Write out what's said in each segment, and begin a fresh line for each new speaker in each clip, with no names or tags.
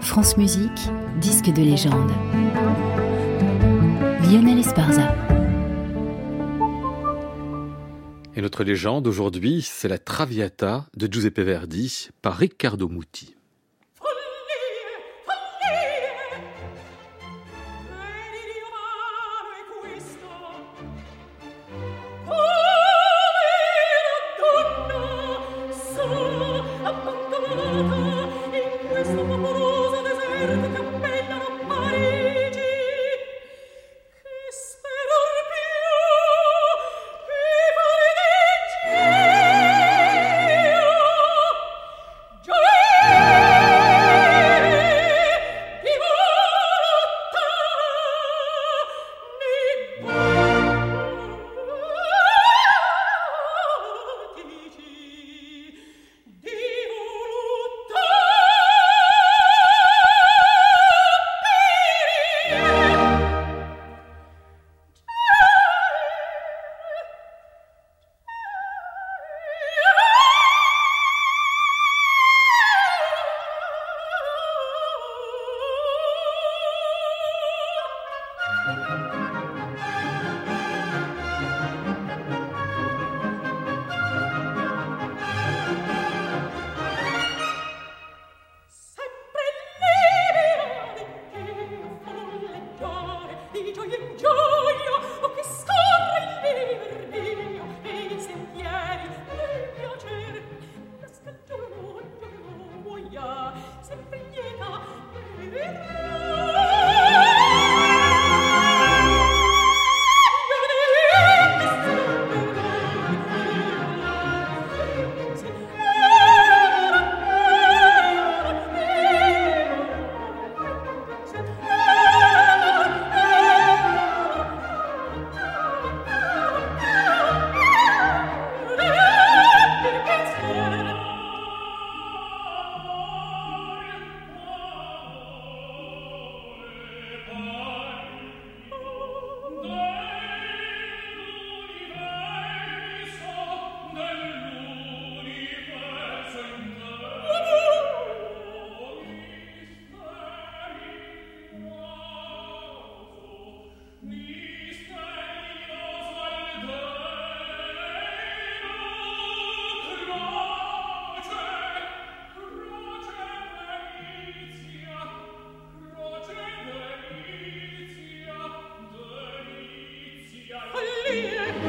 France Musique, disque de légende. Lionel Esparza.
Et notre légende aujourd'hui, c'est la Traviata de Giuseppe Verdi par Riccardo Muti.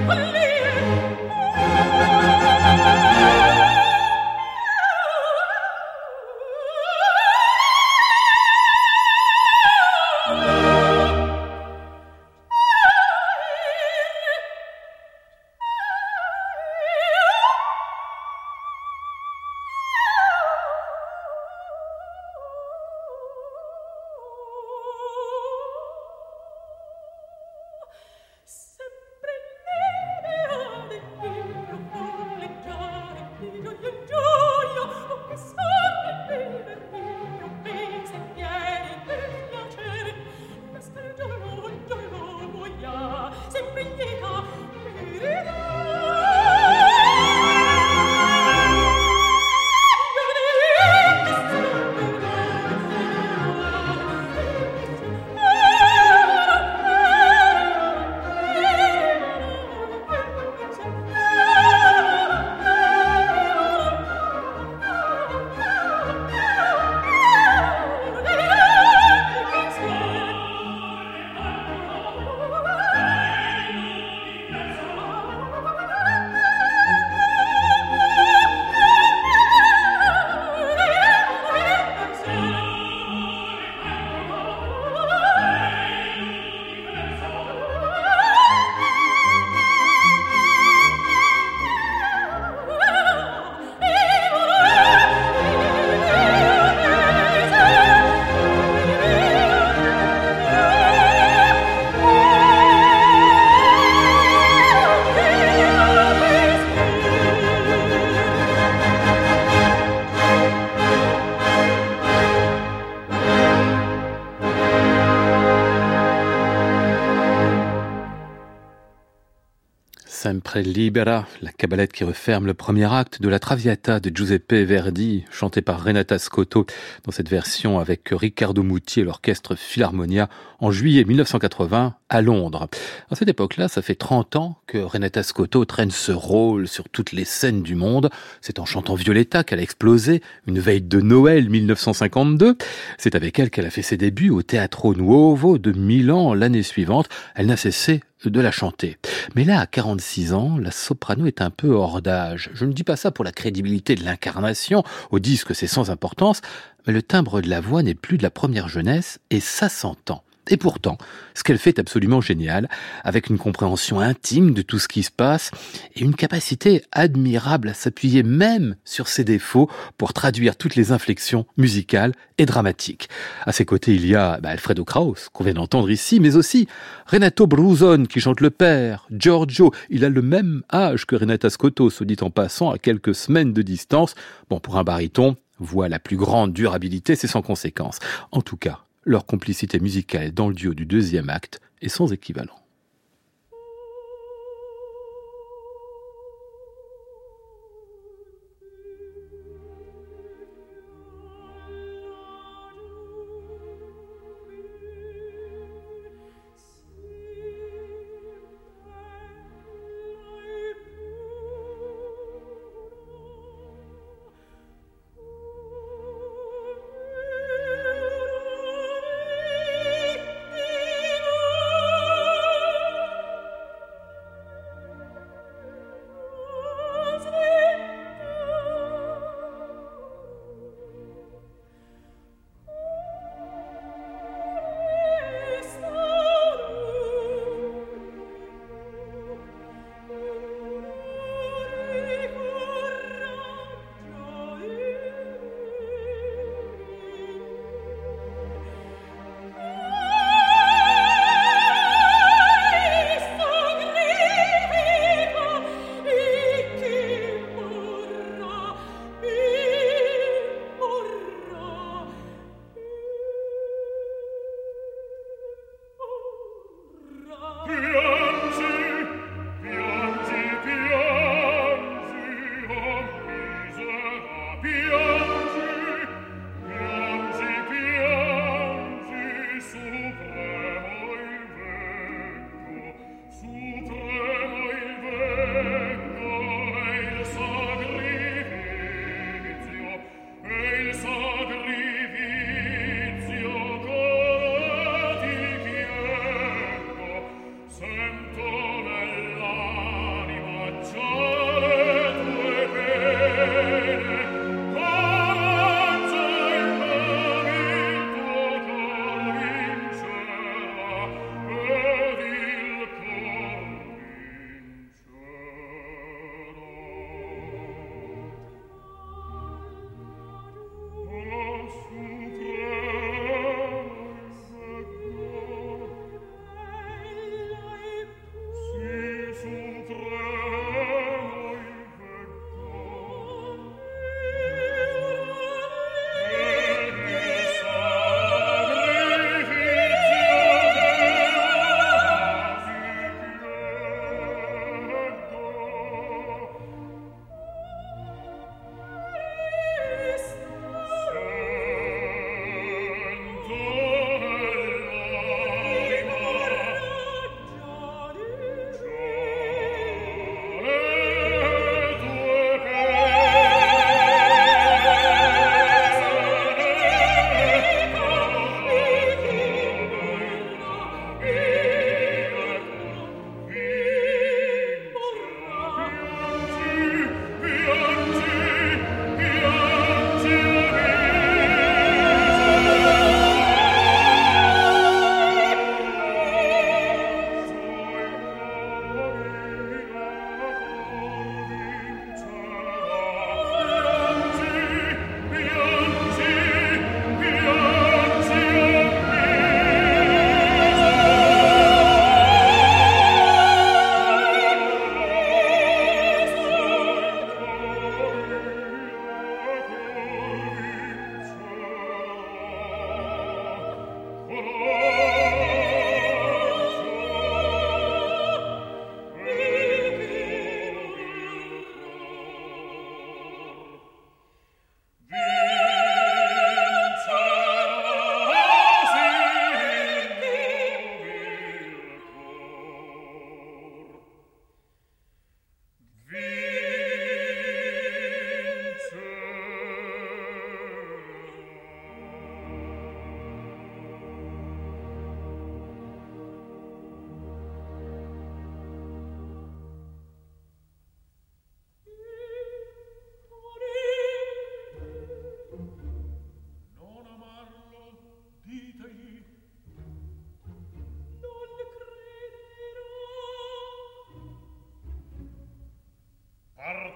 will Libera, la cabalette qui referme le premier acte de la Traviata de Giuseppe Verdi, chantée par Renata Scotto dans cette version avec Riccardo Muti et l'orchestre Philharmonia en juillet 1980 à Londres. À cette époque-là, ça fait 30 ans que Renata Scotto traîne ce rôle sur toutes les scènes du monde. C'est en chantant Violetta qu'elle a explosé, une veille de Noël 1952. C'est avec elle qu'elle a fait ses débuts au Teatro Nuovo de Milan l'année suivante. Elle n'a cessé de la chanter. Mais là, à 46 ans, la soprano est un peu hors d'âge. Je ne dis pas ça pour la crédibilité de l'incarnation, au disque c'est sans importance, mais le timbre de la voix n'est plus de la première jeunesse, et ça s'entend. Et pourtant, ce qu'elle fait est absolument génial, avec une compréhension intime de tout ce qui se passe et une capacité admirable à s'appuyer même sur ses défauts pour traduire toutes les inflexions musicales et dramatiques. À ses côtés, il y a bah, Alfredo Kraus, qu'on vient d'entendre ici, mais aussi Renato Bruzon, qui chante le père, Giorgio, il a le même âge que Renata Scotto, se dit en passant, à quelques semaines de distance. Bon, pour un baryton, voix la plus grande durabilité, c'est sans conséquence. En tout cas, leur complicité musicale dans le duo du deuxième acte est sans équivalent.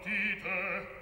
partite.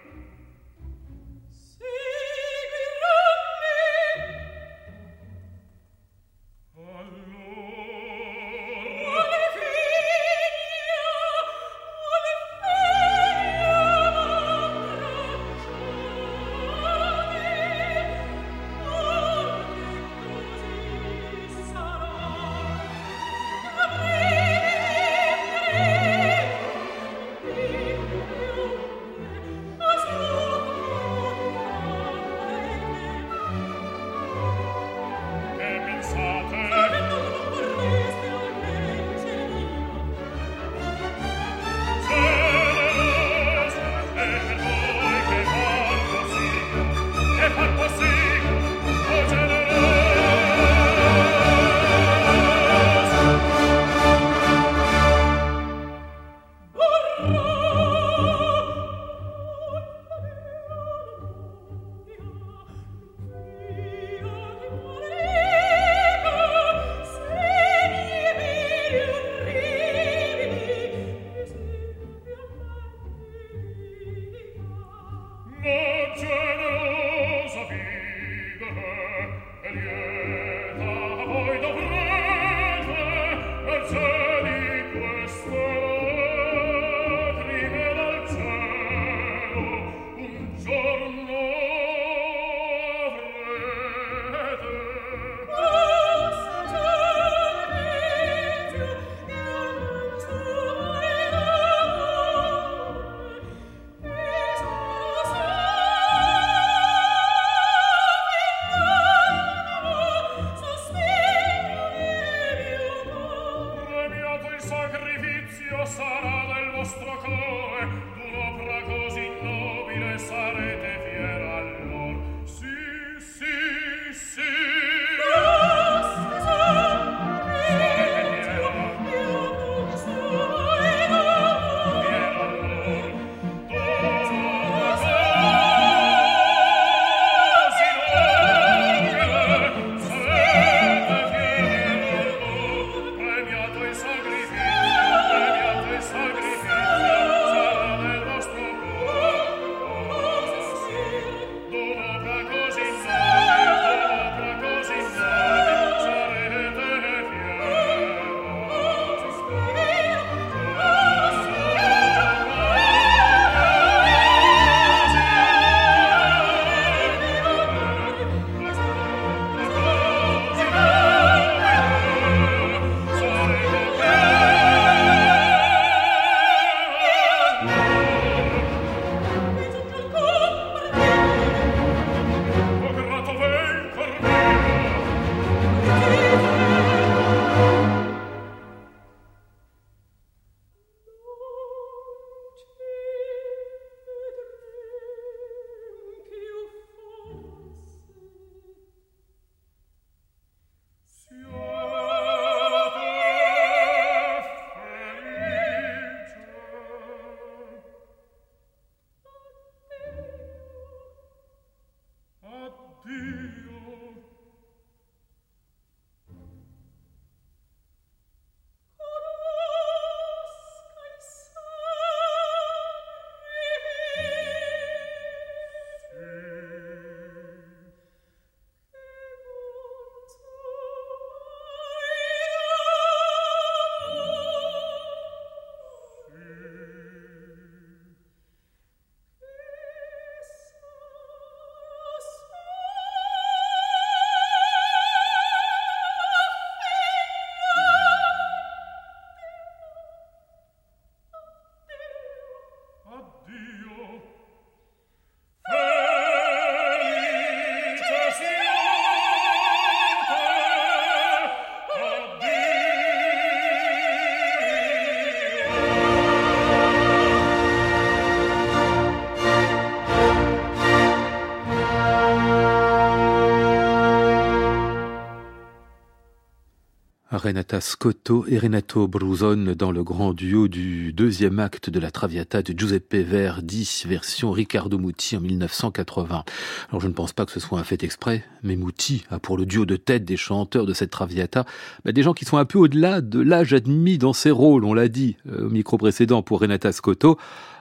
Renata Scotto et Renato Bruzon dans le grand duo du deuxième acte de la Traviata de Giuseppe Verdi, version Riccardo Muti en 1980. Alors je ne pense pas que ce soit un fait exprès, mais Muti a pour le duo de tête des chanteurs de cette Traviata bah, des gens qui sont un peu au-delà de l'âge admis dans ces rôles, on l'a dit euh, au micro précédent pour Renata Scotto.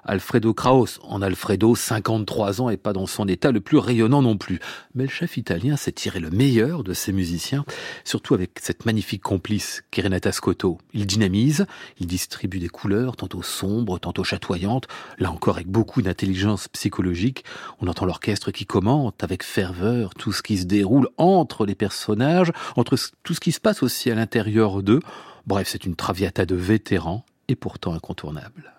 Alfredo Kraus. En Alfredo, 53 ans et pas dans son état le plus rayonnant non plus. Mais le chef italien s'est tiré le meilleur de ses musiciens, surtout avec cette magnifique complice Renata Scotto. Il dynamise, il distribue des couleurs, tantôt sombres, tantôt chatoyantes, là encore avec beaucoup d'intelligence psychologique. On entend l'orchestre qui commente avec ferveur tout ce qui se déroule entre les personnages, entre tout ce qui se passe aussi à l'intérieur d'eux. Bref, c'est une traviata de vétérans et pourtant incontournable.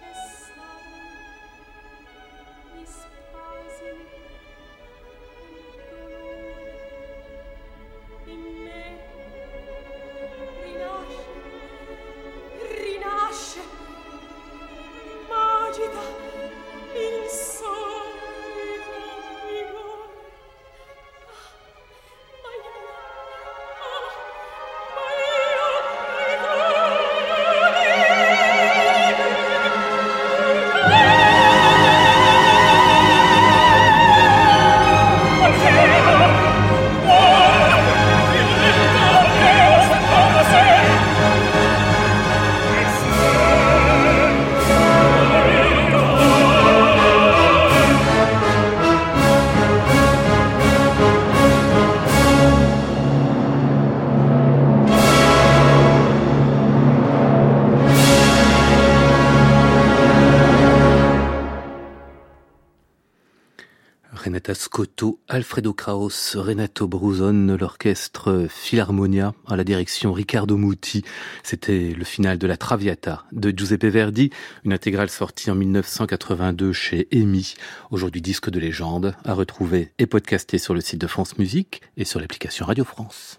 we Christus. Alfredo Kraus, Renato Bruzon, l'orchestre Philharmonia à la direction Riccardo Muti. C'était le final de la Traviata de Giuseppe Verdi, une intégrale sortie en 1982 chez EMI. Aujourd'hui disque de légende à retrouver et podcasté sur le site de France Musique et sur l'application Radio France.